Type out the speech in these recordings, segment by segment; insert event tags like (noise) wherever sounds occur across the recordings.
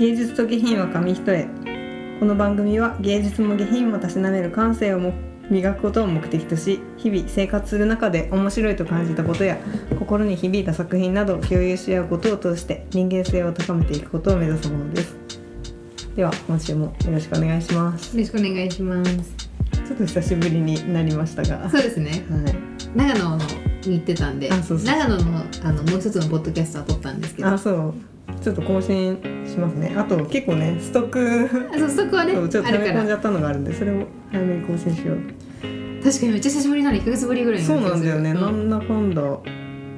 芸術と下品は紙一重。この番組は芸術も下品もたしなめる感性をも磨くことを目的とし日々生活する中で面白いと感じたことや心に響いた作品などを共有し合うことを通して人間性を高めていくことを目指すものです。では今週もよろしくお願いします。よろしくお願いします。ちょっと久しぶりになりましたが。そうですね。はい。長野のに行ってたんであそうそう。長野のあのもう一つのポッドキャストは撮ったんですけど。あそうちょっと更新しますね。あと結構ねストックあそうそこはねそうちょっと溜め込んじゃったのがあるんでそれを早めに更新しよう。確かにめっちゃ久しぶりなの1ヶ月ぶりぐらいにそうなんだよね、うなんだかんだ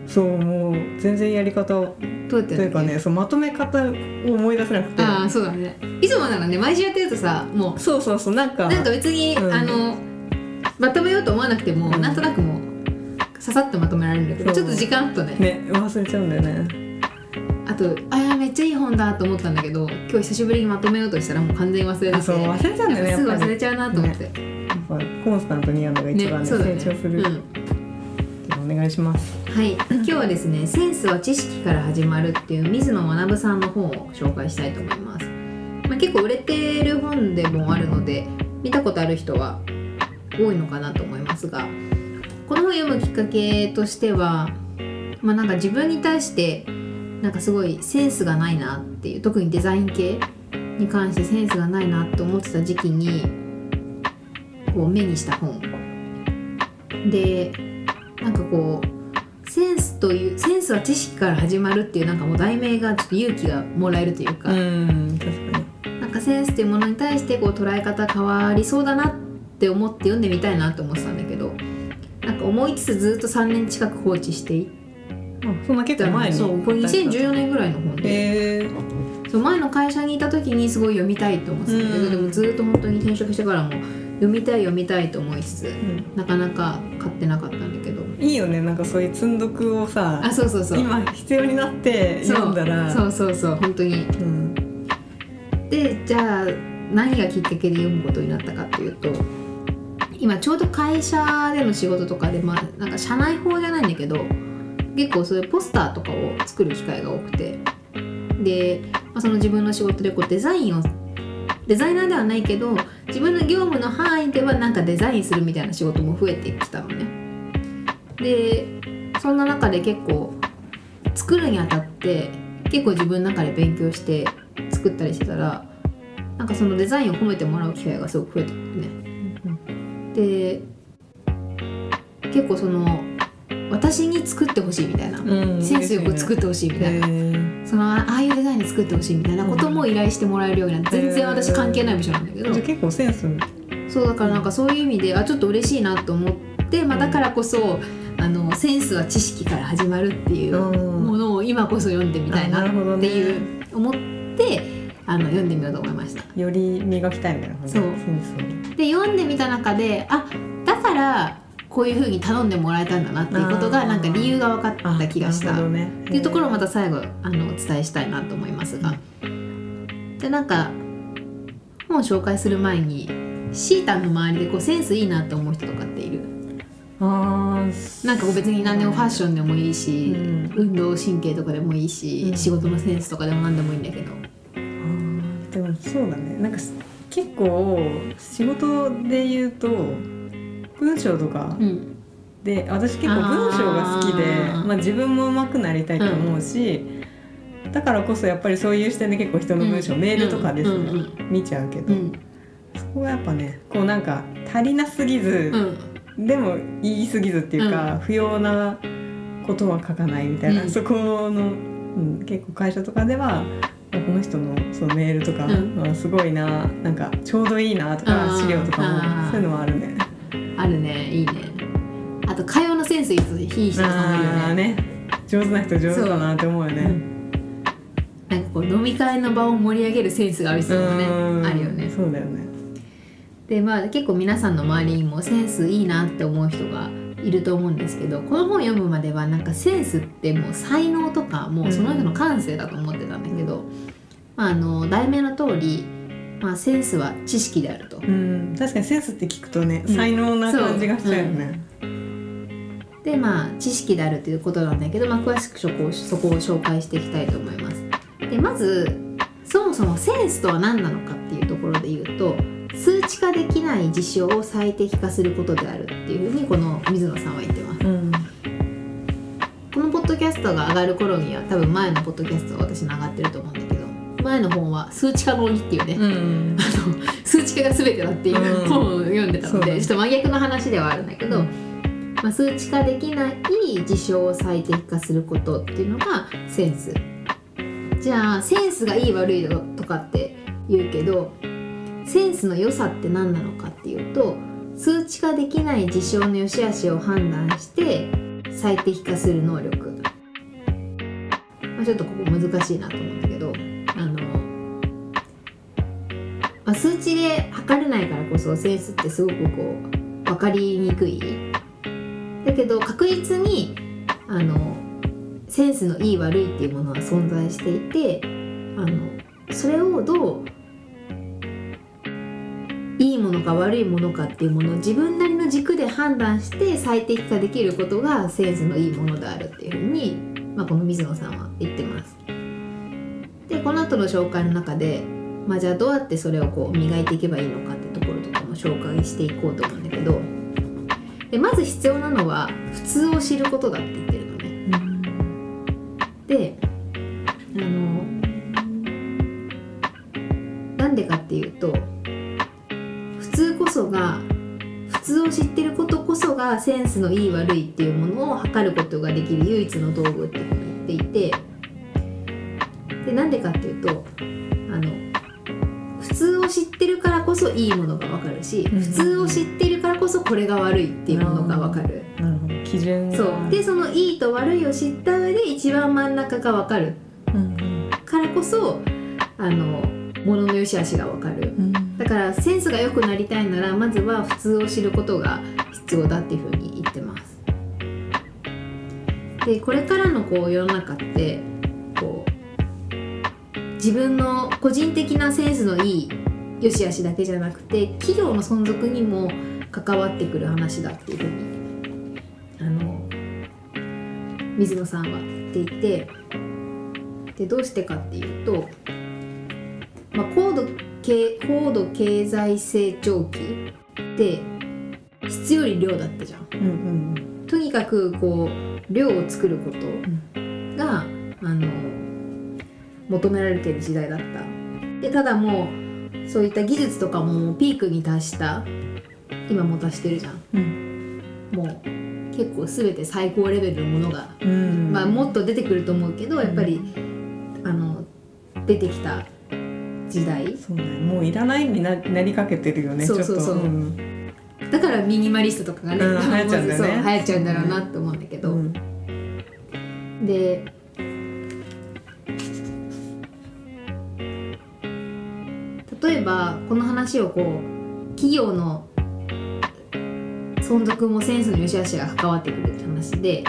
そうもう全然やり方をどうやってやるというかねそうまとめ方を思い出せなくて。ああそうだね。いつもならね毎週やってるとさもそうそうそうなんかうなんか別に、うん。あのまとめようと思わなくても、うんなんとなくもうささっとまとめられるんだけどちょっと時間とね。ね忘れちゃうんだよねあとあめっちゃいい本だと思ったんだけど今日久しぶりにまとめようとしたらもう完全に忘れて。そう忘れちゃうんだよねやすぐ忘れちゃうなと思って、やっぱコンスタントにやるのが一番ねそうだね。成長する、うん。お願いします。はい、今日はですね「センスは知識から始まる」っていう水野学さんの本を紹介したいと思います、まあ、結構売れてる本でもあるので見たことある人は多いのかなと思いますがこの本を読むきっかけとしてはまあなんか自分に対してなんかすごいセンスがないなっていう特にデザイン系に関してセンスがないなと思ってた時期にこう目にした本。でなんかこうセンスというセンスは知識から始まるっていうなんかもう題名がちょっと勇気がもらえるというか、うん確かに。なんかセンスっていうものに対してこう捉え方変わりそうだなって思って読んでみたいなと思ってたんだけどなんか思いつつずっと3年近く放置していっあそんな結た構前にそうこれ2014年ぐらいの本で、へえー、そう前の会社にいた時にすごい読みたいと思ってたけど、うん。でもずっと本当に転職してからも読みたい読みたいと思いつつうん。なかなか買ってなかったんだけど。いいよね。なんかそういう積んどくをさあそうそうそう。今必要になって読んだら。そうそうそう本当に。うん。でじゃあ何がきっかけで読むことになったかっていうと今ちょうど会社での仕事とかでまあなんか社内法じゃないんだけど結構そういうポスターとかを作る機会が多くて。で、まあ、その自分の仕事でこうデザインをデザイナーではないけど自分の業務の範囲ではなんかデザインするみたいな仕事も増えてきたのね。でそんな中で結構作るにあたって結構自分の中で勉強して作ったりしてたらなんかそのデザインを褒めてもらう機会がすごく増えてくるね。で結構その私に作ってほしいみたいな、うんセンスよく作ってほしいみたいな、そのあああいうデザインで作ってほしいみたいなことも依頼してもらえるようになって、全然私関係ない部署なんだけど、じゃあ結構センス。そうだからなんかそういう意味であちょっと嬉しいなと思って、まあ、だからこそあのセンスは知識から始まるっていううん。ものを今こそ読んでみたいなっていう思ってあの読んでみようと思いました。より磨きたいみたいなそう。で読んでみた中であだからこういうふうに頼んでもらえたんだなっていうことがなんか理由が分かった気がした。っていうところをまた最後あのお伝えしたいなと思いますが、でなんか本を紹介する前にシータンの周りでこうセンスいいなと思う人とかっている？あー。なんか別に何でもファッションでもいいし、うん。運動神経とかでもいいし、うん。仕事のセンスとかでも何でもいいんだけど。あーでもそうだね。なんかす結構仕事で言うと文章とか。うん。で私結構文章が好きでまあ、自分も上手くなりたいと思うし、だからこそやっぱりそういう視点で結構人の文章、うん。メールとかですね、うんうん見ちゃうけど、うん。そこがやっぱねこうなんか足りなすぎずう、ん。でも言い過ぎずっていうか、不要なことは書かないみたいな、うん。そこの、うん、結構会社とかではこの人のそのメールとか、すごいななんかちょうどいいなとか資料とかもそういうのはあるね。あるね。いいね。あと会話のセンスいい人いい人さんもいるよね。ね。上手な人上手だなって思うよね。なんかこう飲み会の場を盛り上げるセンスがある人もね。うん。あるよね。そうだよね。でまあ結構皆さんの周りにもセンスいいなって思う人がいると思うんですけどこの本読むまではなんかセンスってもう才能とかもうその人の感性だと思ってたんだけど、まあ、あの題名の通り、まあ、センスは知識であると。うん。確かにセンスって聞くとね、うん。才能な感じがしちゃうよね。でまあ知識であるということなんだけど、まあ、詳しくそこをそこを紹介していきたいと思います。でまずそもそもセンスとは何なのかっていうところで言うと数値化できない事象を最適化することであるっていうふうにこの水野さんは言ってます。うん。このポッドキャストが上がる頃には多分前のポッドキャストが私の上がってると思うんだけど前の本は数値化の鬼っていうね、うん。あの数値化が全てだっていううん。本を読んでたので、そうだね。ちょっと真逆の話ではあるんだけど、まあ、数値化できない事象を最適化することっていうのがセンス。じゃあセンスがいい悪いとかって言うけどセンスの良さって何なのかっていうと数値化できない事象の良し悪しを判断して最適化する能力、まあ、ちょっとここ難しいなと思うんだけどまあ、数値で測れないからこそセンスってすごくこう分かりにくいだけど確実にあのセンスのいい悪いっていうものは存在していてあのそれをどういいものか悪いものかっていうものを自分なりの軸で判断して最適化できることがセンスのいいものであるっていうふうに、まあ、この水野さんは言ってます。でこの後の紹介の中でまあ、じゃあどうやってそれをこう磨いていけばいいのかってところとかも紹介していこうと思うんだけどでまず必要なのは普通を知ることだって言ってるのね。であのなんでかっていうと普通こそが普通を知ってることこそがセンスのいい悪いっていうものを測ることができる唯一の道具っていうふうに言っていてでなんでかっていうと知ってるからこそいいものがわかるし、うん。普通を知ってるからこそこれが悪いっていうものがわかる。なるほど。基準が。そう。でそのいいと悪いを知った上で一番真ん中がわかる。うんからこそあの物の良し悪しがわかる。うん。だからセンスが良くなりたいならまずは普通を知ることが必要だっていうふうに言ってます。でこれからのこう世の中ってこう自分の個人的なセンスのいい良し悪しだけじゃなくて企業の存続にも関わってくる話だっていうふうにあの水野さんは言っていてでどうしてかっていうと、まあ、高度経高度経済成長期って質より量だったじゃん。うんうんとにかくこう量を作ることが、あの求められている時代だった。でただもうそういった技術とかもピークに達した今も達してるじゃん。うん。もう結構全て最高レベルのものが、うん。まあ、もっと出てくると思うけどやっぱり、あの出てきた時代。そうね。もういらないにななりかけてるよねそうそうそう。ちょっと。ん。だからミニマリストとかがね、うん流行っちゃうんだよね。流行っちゃうんだろうなって思うんだけど、うん。で例えばこの話をこう企業の存続もセンスの良し悪しが関わってくるって話で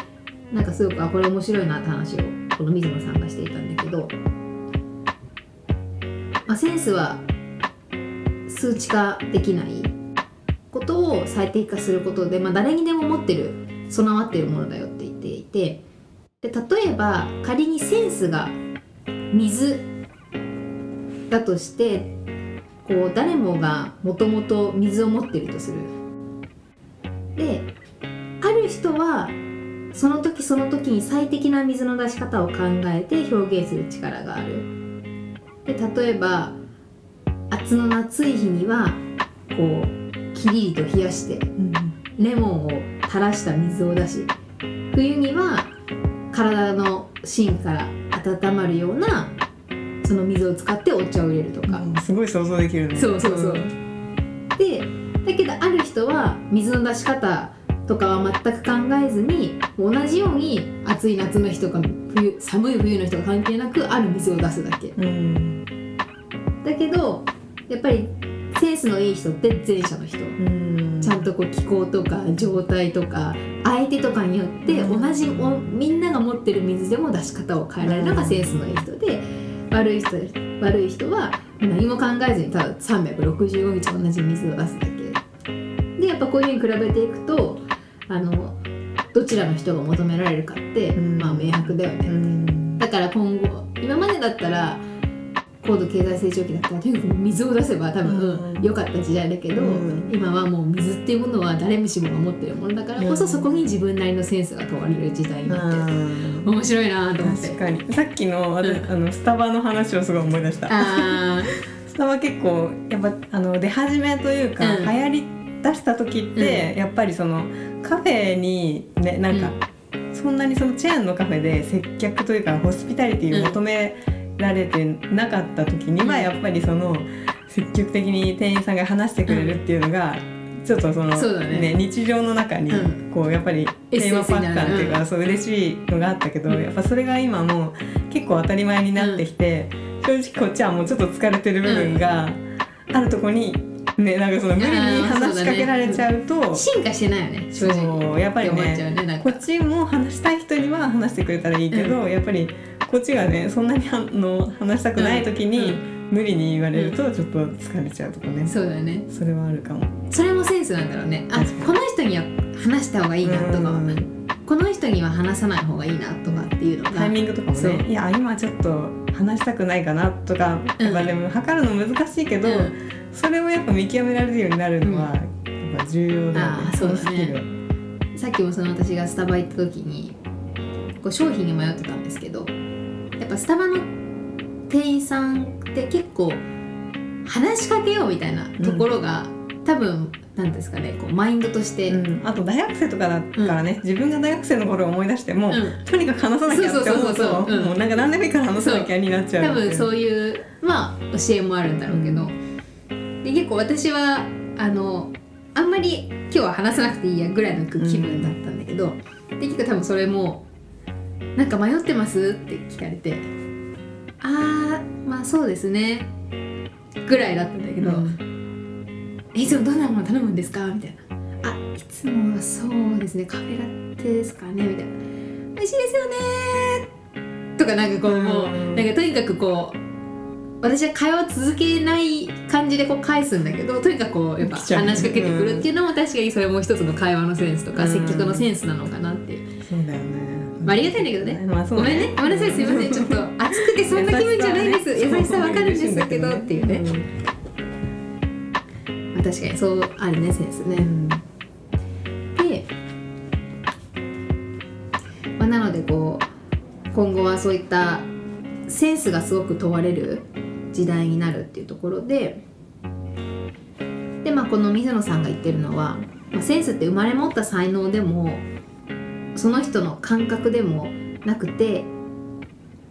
なんかすごくあこれ面白いなって話をこの水野さんがしていたんだけど、まあ、センスは数値化できないことを最適化することで、まあ、誰にでも持ってる備わってるものだよって言っていてで例えば仮にセンスが水だとしてこう誰もがもともと水を持ってるとする。である人はその時その時に最適な水の出し方を考えて表現する力がある。で例えば夏の暑い日にはこうキリリと冷やしてレモンを垂らした水を出し冬には体の芯から温まるようなその水を使ってお茶を入れるとか、うん。すごい想像できるね。そうそうそう。ん。でだけどある人は水の出し方とかは全く考えずに同じように暑い夏の日とか冬寒い冬の日とか関係なくある水を出すだけ。うん。だけどやっぱりセンスのいい人って前者の人。うん。ちゃんとこう気候とか状態とか相手とかによってうん。同じおみんなが持ってる水でも出し方を変えられるのがセンスのいい人で悪い人悪い人は何も考えずにただ365日同じ水を出すだけ。でやっぱこういうふうに比べていくとあのどちらの人が求められるかって、うんまあ明白だよね、うん。だから今後今までだったら高度経済成長期だったらとにかく水を出せば多分うん。良かった時代だけど、うん。今はもう水っていうものは誰もしもが持ってるものだからこそ、うん。そこに自分なりのセンスが問われる時代になってる、うん。面白いなと思って。確かに。さっきの,、あのスタバの話をすごい思い出した。あ (laughs) スタバ結構やっぱあの出始めというか、うん。流行り出した時って、やっぱりそのカフェにねなんか、そんなにそのチェーンのカフェで接客というかホスピタリティを求められてなかった時には、うん。やっぱりその積極的に店員さんが話してくれるっていうのが、ちょっとそのそうだね。日常の中にうん。こうやっぱりテーマパッカンっていうか、うんそう嬉しいのがあったけど、うん。やっぱそれが今もう結構当たり前になってきて、正直こっちはもうちょっと疲れてる部分があるとこにねなんかその無理に話しかけられちゃうと進化してないよね正直そうやっぱりねねこっちも話したい人には話してくれたらいいけど、やっぱりこっちがねそんなにあの話したくない時に無理に言われるとちょっと疲れちゃうとかね、そうだね。それはあるかも。それもセンスなんだろうね。あこの人には話した方がいいなとかうん。この人には話さない方がいいなとかっていうのが。タイミングとかもね。いや今ちょっと話したくないかなとか、うん。やっぱでも測るの難しいけど、うん。それをやっぱ見極められるようになるのは、やっぱ重要だよねうだね。のスキル。さっきもその私がスタバ行った時にこう商品に迷ってたんですけどやっぱスタバの店員さんって結構話しかけようみたいなところが、多分なんですかねこうマインドとして、うん、あと大学生とかだからね、自分が大学生の頃を思い出しても、うん。とにかく話さなきゃって思うともうなんか何でもいいから話さなきゃになっちゃう。多分そういうまあ教えもあるんだろうけど、で結構私はあのあんまり今日は話さなくていいやぐらいの気分だったんだけど、で結構多分それも「なんか迷ってます?」って聞かれて「あーまあそうですね」ぐらいだったんだけど「えいつもどんなもの頼むんですか?」みたいな「あいつもはそうですね。カフェラテですかね」みたいな「美味しいですよね」とかなんかこう、もううんなんかとにかくこう私は会話を続けない感じでこう返すんだけどとにかくこうやっぱ話しかけてくるっていうのも確かにそれも一つの会話のセンスとかうん。接客のセンスなのかなっていう、そうだよね、まあ、ありがたいんだけどね。まあそうごめんね。ごめんなさい。すいません。ちょっと熱くてそんな気分じゃないです。優しさわかるんですけどっていうね、まあ、確かにそうあるねセンスね、うんで、まあ、なのでこう今後はそういったセンスがすごく問われる時代になるっていうところでで、まあ、この水野さんが言ってるのは、まあ、センスって生まれ持った才能でもその人の感覚でもなくて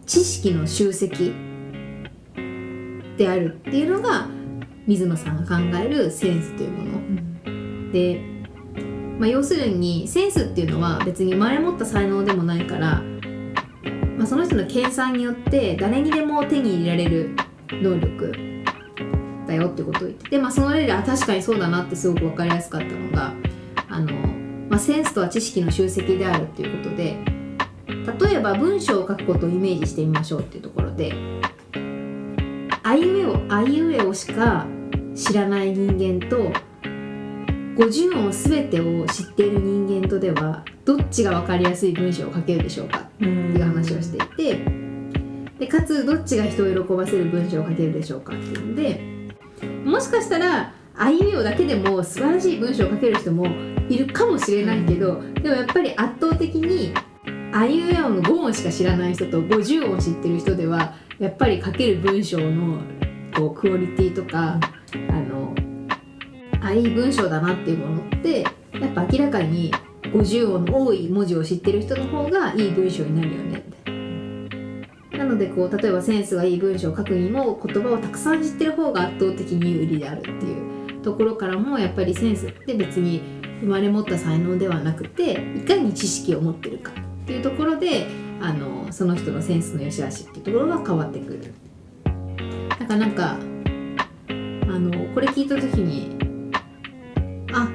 知識の集積であるっていうのが水野さんが考えるセンスというもの。で、まあ、要するにセンスっていうのは別に生まれ持った才能でもないから、まあ、その人の研鑽によって誰にでも手に入れられる能力だよってことを言ってて、まあ、その例であ確かにそうだなってすごく分かりやすかったのがあの、まあ、センスとは知識の集積であるっていうことで例えば文章を書くことをイメージしてみましょうっていうところであいうえをあいうえおしか知らない人間と50音全てを知っている人間とではどっちが分かりやすい文章を書けるでしょうか？っていう話をしていてでかつどっちが人を喜ばせる文章を書けるでしょうか？っていうのでもしかしたらあいうえおだけでも素晴らしい文章を書ける人もいるかもしれないけどでもやっぱり圧倒的にあいうえおの5音しか知らない人と50音知ってる人ではやっぱり書ける文章のこうクオリティとかあのあいい文章だなっていうものってやっぱ明らかに50音の多い文字を知ってる人の方がいい文章になるよねってな。のでこう例えばセンスがいい文章を書くにも言葉をたくさん知ってる方が圧倒的に有利であるっていうところからもやっぱりセンスって別に生まれ持った才能ではなくていかに知識を持ってるかっていうところであのその人のセンスの良し悪しっていうところが変わってくる。だからなんかあのこれ聞いた時にあ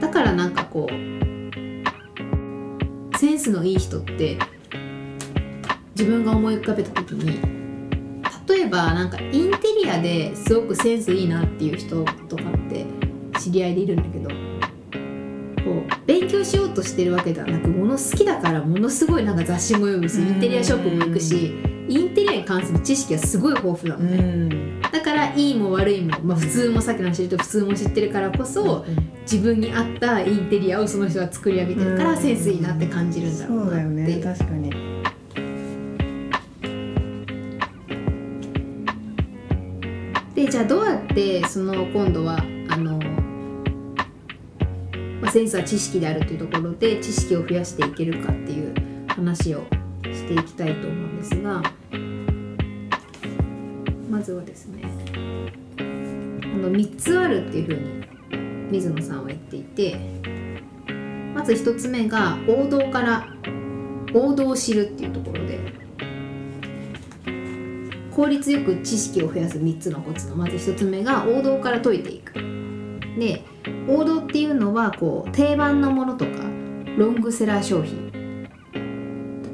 だからなんかこうセンスのいい人って自分が思い浮かべた時に例えばなんかインテリアですごくセンスいいなっていう人とかって知り合いでいるんだけどこう勉強しようとしてるわけではなくもの好きだからものすごいなんか雑誌も読むしインテリアショップも行くしインテリアに関する知識がすごい豊富なうのね、ん。だからいいも悪いも、まあ、普通もさっきの話で言うと普通も知ってるからこそ自分に合ったインテリアをその人が作り上げてるからうん。センスいいなって感じるんだろそううだよね。確かに。でじゃあどうやってその今度はあの、まあ、センスは知識であるというところで知識を増やしていけるかっていう話をしていきたいと思う。んですがまずはですねあの3つあるっていうふうに水野さんは言っていてまず1つ目が王道から王道を知るっていうところで効率よく知識を増やす3つのコツのまず1つ目が王道から解いていく。で王道っていうのはこう定番のものとかロングセラー商品。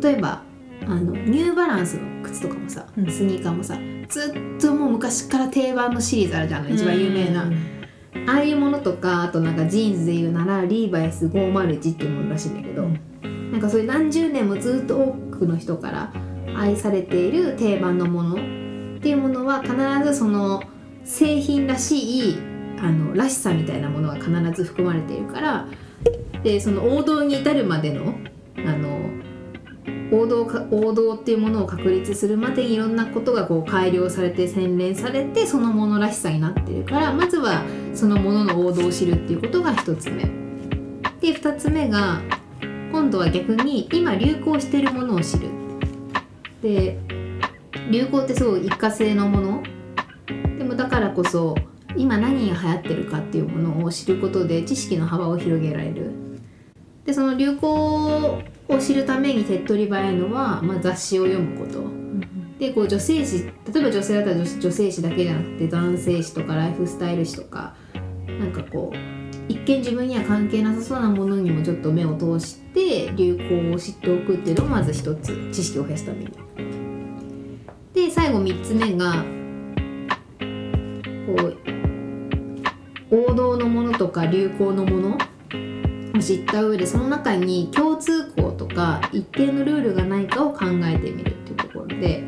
例えばあのニューバランスの靴とかもさ、うん。スニーカーもさずっともう昔から定番のシリーズあるじゃん一番有名な、ああいうものとかあとなんかジーンズで言うならリーバイス501っていうものらしいんだけど、なんかそういう何十年もずっと多くの人から愛されている定番のものっていうものは必ずその製品らしいあのらしさみたいなものが必ず含まれているからでその王道に至るまでのあの王道か王道っていうものを確立するまでいろんなことがこう改良されて洗練されてそのものらしさになってるからまずはそのものの王道を知るっていうことが一つ目。で二つ目が今度は逆に今流行してるものを知る。で流行ってすごい一過性のものでもだからこそ今何が流行ってるかっていうものを知ることで知識の幅を広げられる。でその流行を知るために手っ取り早いのは、まあ、雑誌を読むこと。でこう女性誌例えば女性だったら女女性誌だけじゃなくて男性誌とかライフスタイル誌とかなんかこう一見自分には関係なさそうなものにもちょっと目を通して流行を知っておくっていうのもまず一つ知識を増やすために。で最後3つ目がこう王道のものとか流行のものを知った上でその中に共通項とか一定のルールがないかを考えてみるっていうところで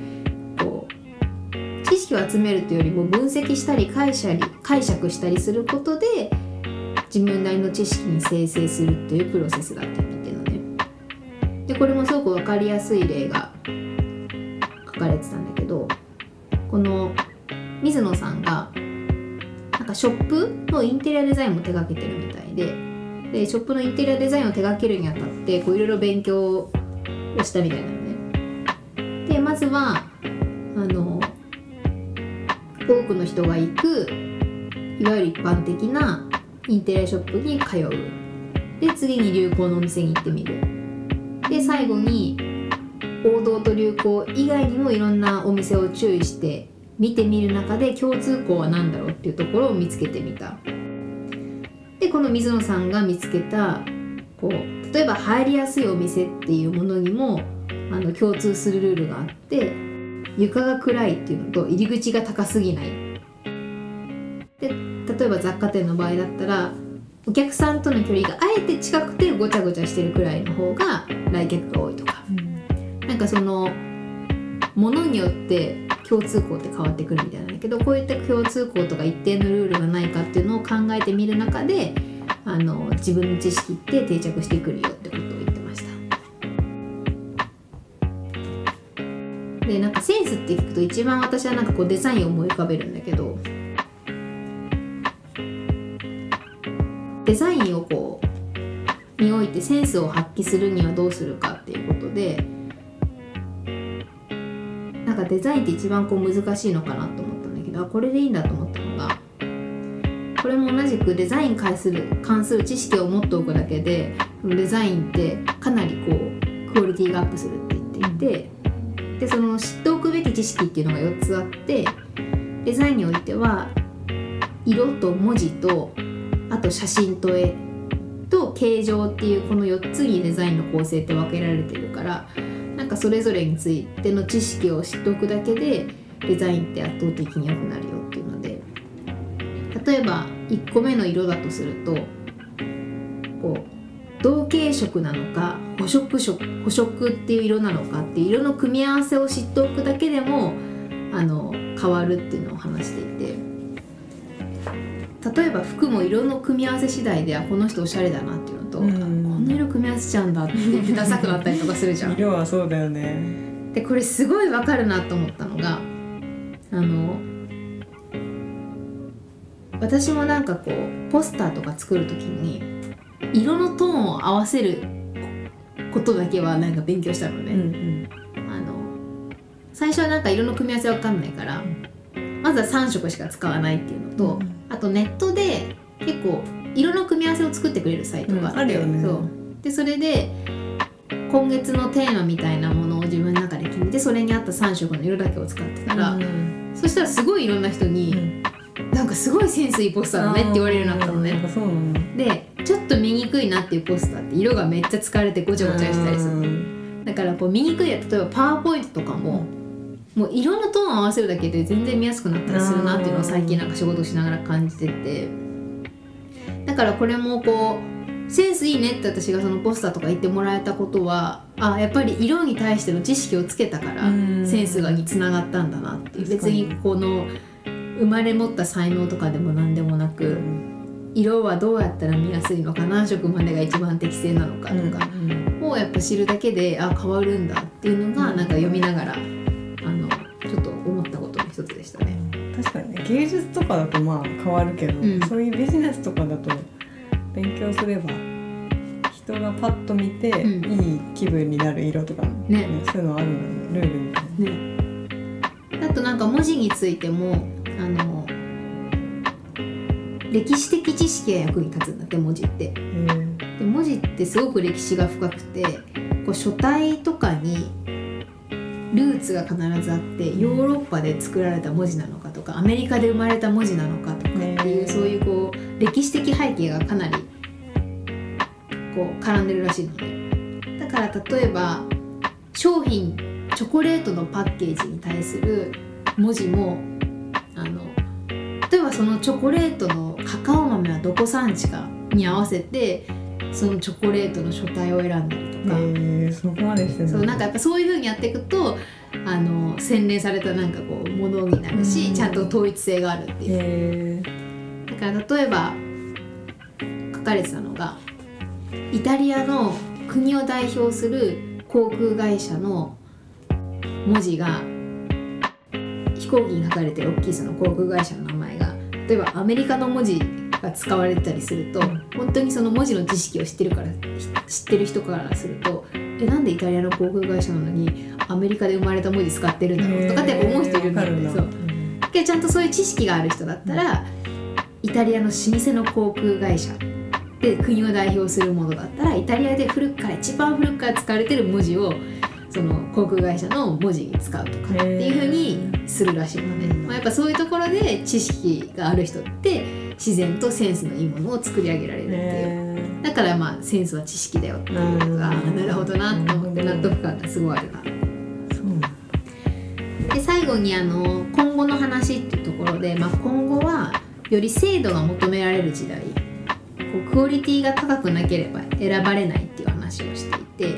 こう知識を集めるというよりも分析したり解釈解釈したりすることで自分なりの知識に生成するっていうプロセスだって言ってるのね。でこれもすごく分かりやすい例が書かれてたんだけどこの水野さんがなんかショップのインテリアデザインも手掛けてるみたいででショップのインテリアデザインを手掛けるにあたってこういろいろ勉強をしたみたいなのね。でまずはあの多くの人が行くいわゆる一般的なインテリアショップに通う。で次に流行のお店に行ってみる。で最後に王道と流行以外にもいろんなお店を注意して見てみる中で共通項は何だろうっていうところを見つけてみた。でこの水野さんが見つけたこう例えば入りやすいお店っていうものにもあの共通するルールがあって床が暗いっていうのと入り口が高すぎない。で例えば雑貨店の場合だったらお客さんとの距離があえて近くてごちゃごちゃしてるくらいの方が来客が多いとか。なんかそのものによって共通項って変わってくるみたいなんだけどこういった共通項とか一定のルールがないかっていうのを考えてみる中であの自分の知識って定着してくるよってことを言ってました。でなんかセンスって聞くと一番私はなんかこうデザインを思い浮かべるんだけどデザインをこうにおいてセンスを発揮するにはどうするかっていうことでなんかデザインって一番こう難しいのかなと思ったんだけどこれでいいんだと思ったのがこれも同じくデザインに関する関する知識を持っておくだけでデザインってかなりこうクオリティがアップするって言っていてでその知っておくべき知識っていうのが4つあってデザインにおいては色と文字とあと写真と絵と形状っていうこの4つにデザインの構成って分けられてるからかそれぞれについての知識を知っておくだけでデザインって圧倒的に良くなるよっていうので。例えば1個目の色だとするとこう同系色なのか補色色補色っていう色なのかっていう色の組み合わせを知っておくだけでもあの変わるっていうのを話していて。例えば服も色の組み合わせ次第ではこの人おしゃれだなって組み合わせちゃうんだってダサくなったりとかするじゃん。色はそうだよね。でこれすごいわかるなと思ったのがあの私もなんかこうポスターとか作る時に色のトーンを合わせることだけはなんか勉強したのうね、ん。あの最初はなんか色の組み合わせわかんないからまずは3色しか使わないっていうのと、うん。あとネットで結構色の組み合わせを作ってくれるサイトがあって、うんあるよね。そうでそれで今月のテーマみたいなものを自分の中で決めてそれに合った3色の色だけを使ってたら、うん。そしたらすごいいろんな人に、なんかすごいセンスいいポスターだねって言われるようになったのね。でちょっと見にくいなっていうポスターって色がめっちゃ疲れてごちゃごちゃしたりする。うん。だからこう見にくいや例えばパワーポイントとかも、もう色のトーンを合わせるだけで全然見やすくなったりするなっていうのを最近なんか仕事しながら感じてて。だからこれもこうセンスいいねって私がそのポスターとか言ってもらえたことはあやっぱり色に対しての知識をつけたからうん。センスがにつながったんだなっていう。別にこの生まれ持った才能とかでも何でもなく色はどうやったら見やすいのか何色までが一番適正なのかとか、をやっぱ知るだけであ変わるんだっていうのがなんか読みながらあのちょっと思ったことの一つでしたね。確かにね芸術とかだとまあ変わるけど、うん。そういうビジネスとかだと勉強すれば人がパッと見て、うんいい気分になる色とか、ねそういうのあるんだよねルールみたいな。ね、あとなんか文字についてもあの歴史的知識が役に立つんだって文字って。で文字ってすごく歴史が深くてこう書体とかにルーツが必ずあってヨーロッパで作られた文字なのかとかアメリカで生まれた文字なのかとかっていうそういうこう歴史的背景がかなりこう絡んでるらしいのねだから例えば商品チョコレートのパッケージに対する文字もあの例えばそのチョコレートのカカオ豆はどこ産地かに合わせてそのチョコレートの書体を選んだりとか、へーそこまでしてそうなんかやっぱそういう風にやっていくとあの洗練されたなんかこうものになるし、うん。ちゃんと統一性があるっていう。へー。だから例えば書かれてたのがイタリアの国を代表する航空会社の文字が飛行機に書かれてる大きいその航空会社の名前が例えばアメリカの文字が使われてたりすると本当にその文字の知識を知ってるから知ってる人からするとえなんでイタリアの航空会社なのにアメリカで生まれた文字使ってるんだろうとかって思う人いるんだよね。そうかるなでちゃんとそういう知識がある人だったら、イタリアの老舗の航空会社。で国を代表するものだったらイタリアで古くから一番古くから使われてる文字をその航空会社の文字に使うとかっていうふうにするらしいので、うんまあ、やっぱそういうところで知識がある人って自然とセンスのいいものを作り上げられるっていう。へだからまあセンスは知識だよっていうのが、なるほどなと思って納得感がすごいあるな。で最後にあの今後の話っていうところで、まあ、今後はより精度が求められる時代こうクオリティが高くなければ選ばれないっていう話をしていて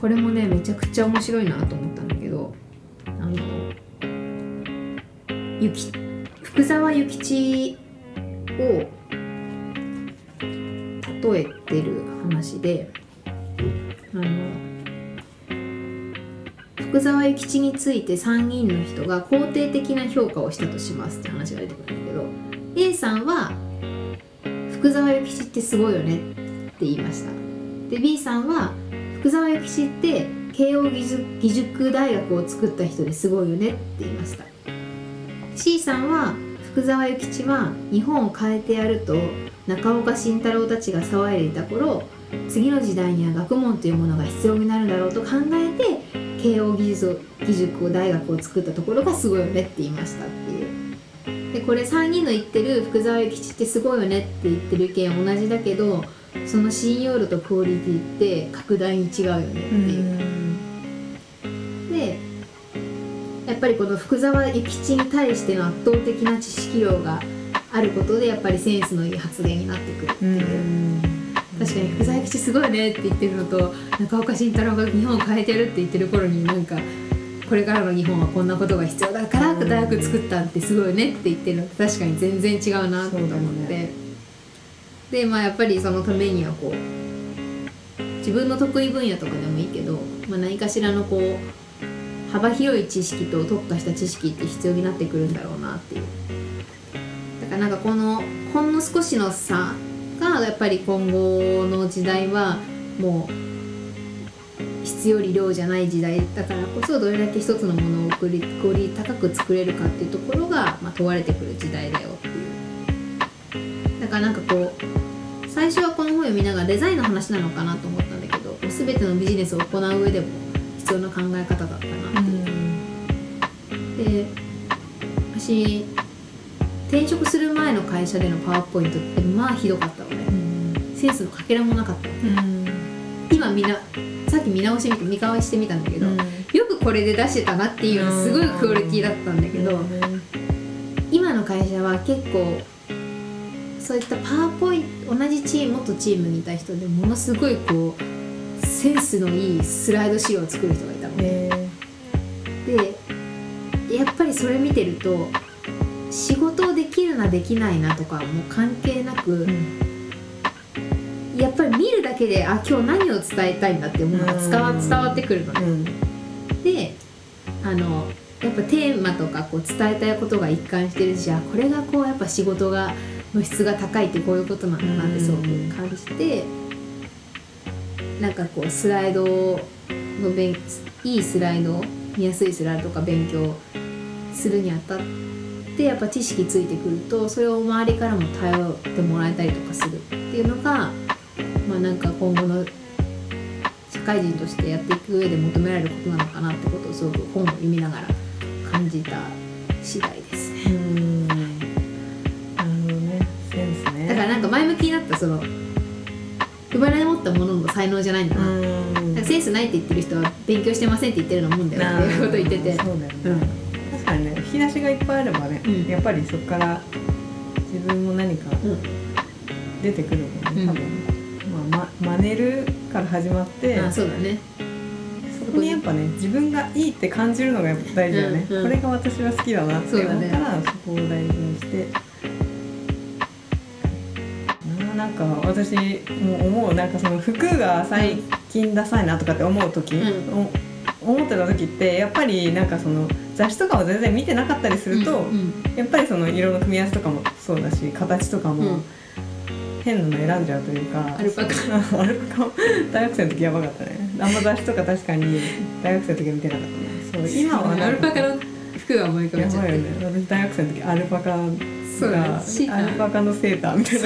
これもねめちゃくちゃ面白いなと思ったんだけどあのゆき福沢諭吉を例えてる話であの福沢諭吉について参議院の人が肯定的な評価をしたとしますって話が出てくるんだけどさんは福沢諭吉ってすごいよねって言いました。で B さんは福沢諭吉って慶應義塾義塾大学を作った人ですごいよねって言いました。C さんは福沢諭吉は日本を変えてやると中岡慎太郎たちが騒いでいた頃次の時代には学問というものが必要になるだろうと考えて慶應義塾義塾を大学を作ったところがすごいよねって言いました。でこれ3人の言ってる福沢諭吉ってすごいよねって言ってる意見は同じだけどその信用度とクオリティって格段に違うよねっていう。でやっぱりこの福沢諭吉に対しての圧倒的な知識量があることでやっぱりセンスのいい発言になってくるってうんいう。確かに福沢諭吉すごいねって言ってるのと中岡慎太郎が日本を変えてるって言ってる頃になんかこれからの日本はこんなことが必要だから大学作ったってすごいねって言ってるのって確かに全然違うなと思って、ね、でまあやっぱりそのためにはこう自分の得意分野とかでもいいけど、まあ、何かしらのこう幅広い知識と特化した知識って必要になってくるんだろうなっていう。だからなんかこのほんの少しの差がやっぱり今後の時代はもう質より量じゃない時代だからこそどれだけ一つのものをクリクオリ高く作れるかっていうところが、まあ、問われてくる時代だよっていう。だからなんかこう最初はこの本を見ながらデザインの話なのかなと思ったんだけど全てのビジネスを行う上でも必要な考え方だったなっていう。で私転職する前の会社でのパワーポイントってまあひどかったのね、センスのかけらもなかったの、今みんなさっき見直してみて見返してみたんだけど、うん、よくこれで出してたなっていうのすごいクオリティだったんだけど、今の会社は結構そういったパワーポイント同じチーム元チームにいた人でものすごいこうセンスのいいスライド資料を作る人がいたのね。でやっぱりそれ見てると仕事できるなできないなとかも関係なく、うんやっぱり見るだけであ今日何を伝えたいんだっていうものが伝わ伝わってくるのね。うん、であのやっぱテーマとかこう伝えたいことが一貫してるしあこれがこうやっぱ仕事がの質が高いってこういうことなんだなってすごく感じて、うん、なんかこうスライドの勉いいスライド見やすいスライドとか勉強するにあたってやっぱ知識ついてくるとそれを周りからも頼ってもらえたりとかするっていうのがまあなんか今後の社会人としてやっていく上で求められることなのかなってことをすごく本を読みながら感じた次第ですね。うん。なるほどね。センスね。だからなんか前向きになったその生まれ持ったものの才能じゃないん。だなってセンスないって言ってる人は勉強してませんって言ってるのもんだよっていうこと言ってて。そうだよね、うん、確かにね。引き出しがいっぱいあればね、うん、やっぱりそこから自分も何か出てくるもんね、うん、多分。ま、真似るから始まってあそうだね。そこにやっぱね自分がいいって感じるのが大事だよね、うんうん、これが私は好きだなって思ったらそ,、こを大事にして。なんか私も思うなんかその服が最近ダサいなとかって思う時、うん、思ってた時ってやっぱりなんかその雑誌とかを全然見てなかったりすると、うんうん、やっぱりその色の組み合わせとかもそうだし形とかも、うん変なの選んじゃうというかアルパカアルパカ大学生の時やばかったね。あんま雑誌とか確かに大学生の時は見てなかったね。そう今はアルパカの服が思い浮かべちゃってね。私大学生の時アルパカそうだ、ね、アルパカのセーターみたいな。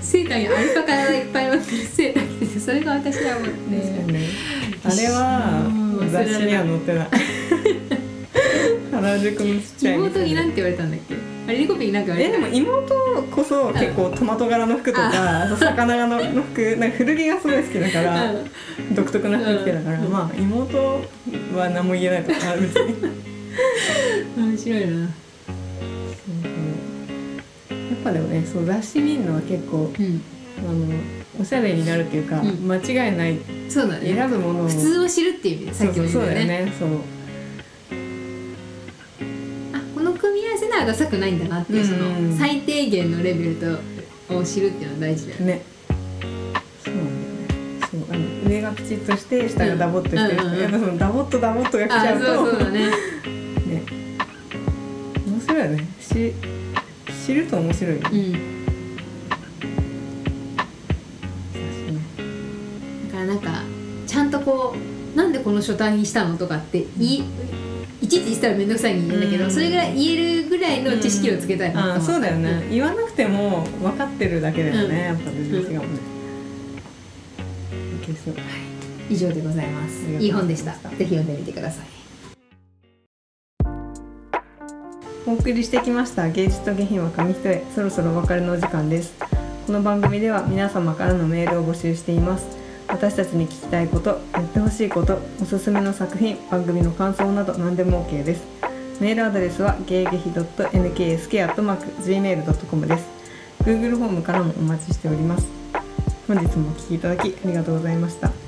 セーターにアルパカがいっぱい乗ってる。セーター着てて。それが私はもうねねあれは雑誌には載ってない。原宿のちっちゃい妹になんて言われたんだっけ？あれリコピンなんかえでも妹こそ結構トマト柄の服とか魚柄の服 (laughs) なんか古着がすごい好きだから独特な服着てだから、まあ妹は何も言えないとか別に (laughs) 面白いな。やっぱでもねそう雑誌見るのは結構、うん、あのおしゃれになるっていうか、うん、間違いないそうだ、ね、選ぶものを普通を知るっていう意味でさっきも言ったよね。そうらダサくないんだなっていう、その最低限のレベルとを知るっていうのは大事だよね。そうなんだよね。そう上がピチッとして下がダボっとしてる、うんうんうのダボっとダボっとが来ちゃうとそうそうだね。(laughs) ね面白いよね。し知ると面白いよね。うんだからなんかちゃんとこうなんでこの書体にしたのとかってい、いちいち言ったら面倒くさいに言うんだけど、うん、それぐらい言えるぐらいの知識をつけたいうん、そうだよね。言わなくても分かってるだけだよね、やっぱ全然違うもんね、はい、以上でございます。いい本でした。ぜひ読んでみてください。お送りしてきました。芸術と下品は紙一重。そろそろお別れのお時間です。この番組では皆様からのメールを募集しています。私たちに聞きたいことやってほしいことおすすめの作品番組の感想など何でも OK ですメールアドレスはゲーゲヒドット .nksk.gmail.com です。Google フォームからもお待ちしております。本日もお聴きいただきありがとうございました。